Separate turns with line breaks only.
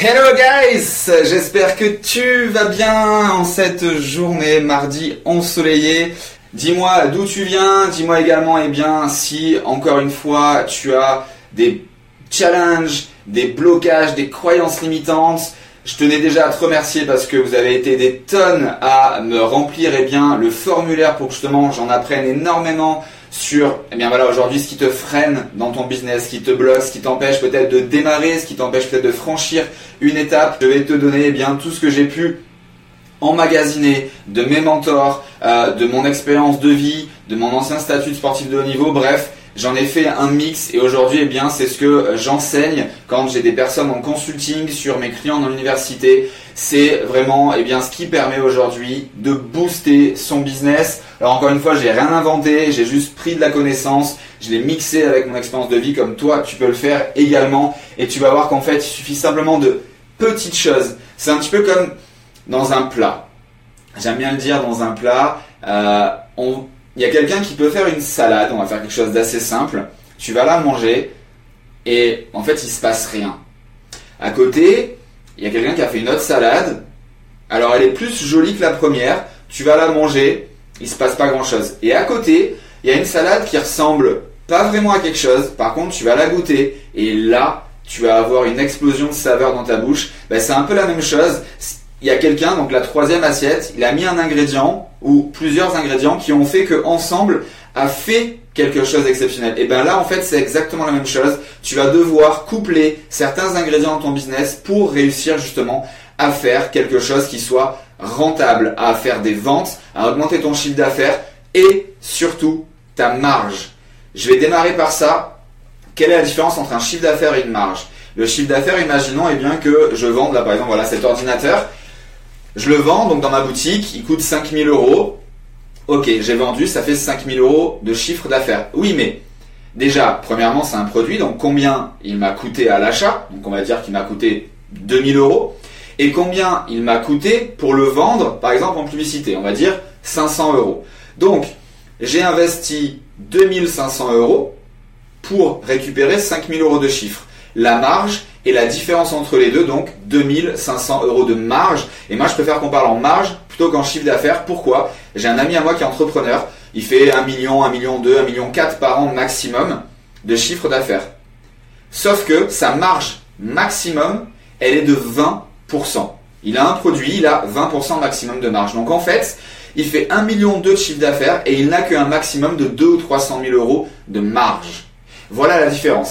Hello guys, j'espère que tu vas bien en cette journée mardi ensoleillée. Dis-moi d'où tu viens, dis-moi également eh bien si encore une fois tu as des challenges, des blocages, des croyances limitantes. Je tenais déjà à te remercier parce que vous avez été des tonnes à me remplir eh bien le formulaire pour que justement j'en apprenne énormément sur, eh bien voilà, aujourd'hui, ce qui te freine dans ton business, ce qui te bloque, ce qui t'empêche peut-être de démarrer, ce qui t'empêche peut-être de franchir une étape. Je vais te donner, eh bien, tout ce que j'ai pu emmagasiner de mes mentors, euh, de mon expérience de vie, de mon ancien statut de sportif de haut niveau, bref, J'en ai fait un mix et aujourd'hui, eh bien, c'est ce que j'enseigne quand j'ai des personnes en consulting sur mes clients dans l'université. C'est vraiment, eh bien, ce qui permet aujourd'hui de booster son business. Alors encore une fois, j'ai rien inventé, j'ai juste pris de la connaissance, je l'ai mixé avec mon expérience de vie comme toi, tu peux le faire également et tu vas voir qu'en fait, il suffit simplement de petites choses. C'est un petit peu comme dans un plat. J'aime bien le dire dans un plat. Euh, on, il y a quelqu'un qui peut faire une salade, on va faire quelque chose d'assez simple, tu vas la manger et en fait il se passe rien. À côté, il y a quelqu'un qui a fait une autre salade, alors elle est plus jolie que la première, tu vas la manger, il se passe pas grand chose. Et à côté, il y a une salade qui ressemble pas vraiment à quelque chose, par contre tu vas la goûter et là tu vas avoir une explosion de saveur dans ta bouche. Ben, c'est un peu la même chose il y a quelqu'un, donc la troisième assiette, il a mis un ingrédient ou plusieurs ingrédients qui ont fait que ensemble a fait quelque chose d'exceptionnel. Et bien là, en fait, c'est exactement la même chose. Tu vas devoir coupler certains ingrédients dans ton business pour réussir justement à faire quelque chose qui soit rentable, à faire des ventes, à augmenter ton chiffre d'affaires et surtout ta marge. Je vais démarrer par ça. Quelle est la différence entre un chiffre d'affaires et une marge? Le chiffre d'affaires, imaginons eh bien que je vende là par exemple voilà cet ordinateur je le vends donc dans ma boutique, il coûte 5000 euros. Ok, j'ai vendu, ça fait 5000 euros de chiffre d'affaires. Oui, mais déjà, premièrement, c'est un produit, donc combien il m'a coûté à l'achat? Donc on va dire qu'il m'a coûté 2000 euros. Et combien il m'a coûté pour le vendre, par exemple en publicité? On va dire 500 euros. Donc, j'ai investi 2500 euros pour récupérer 5000 euros de chiffre. La marge, et la différence entre les deux, donc 2500 euros de marge. Et moi, je préfère qu'on parle en marge plutôt qu'en chiffre d'affaires. Pourquoi? J'ai un ami à moi qui est entrepreneur. Il fait 1 million, 1 million 2, 1 million 4 par an maximum de chiffre d'affaires. Sauf que sa marge maximum, elle est de 20%. Il a un produit, il a 20% maximum de marge. Donc en fait, il fait 1 million de chiffre d'affaires et il n'a qu'un maximum de 2 ou 300 000 euros de marge. Voilà la différence.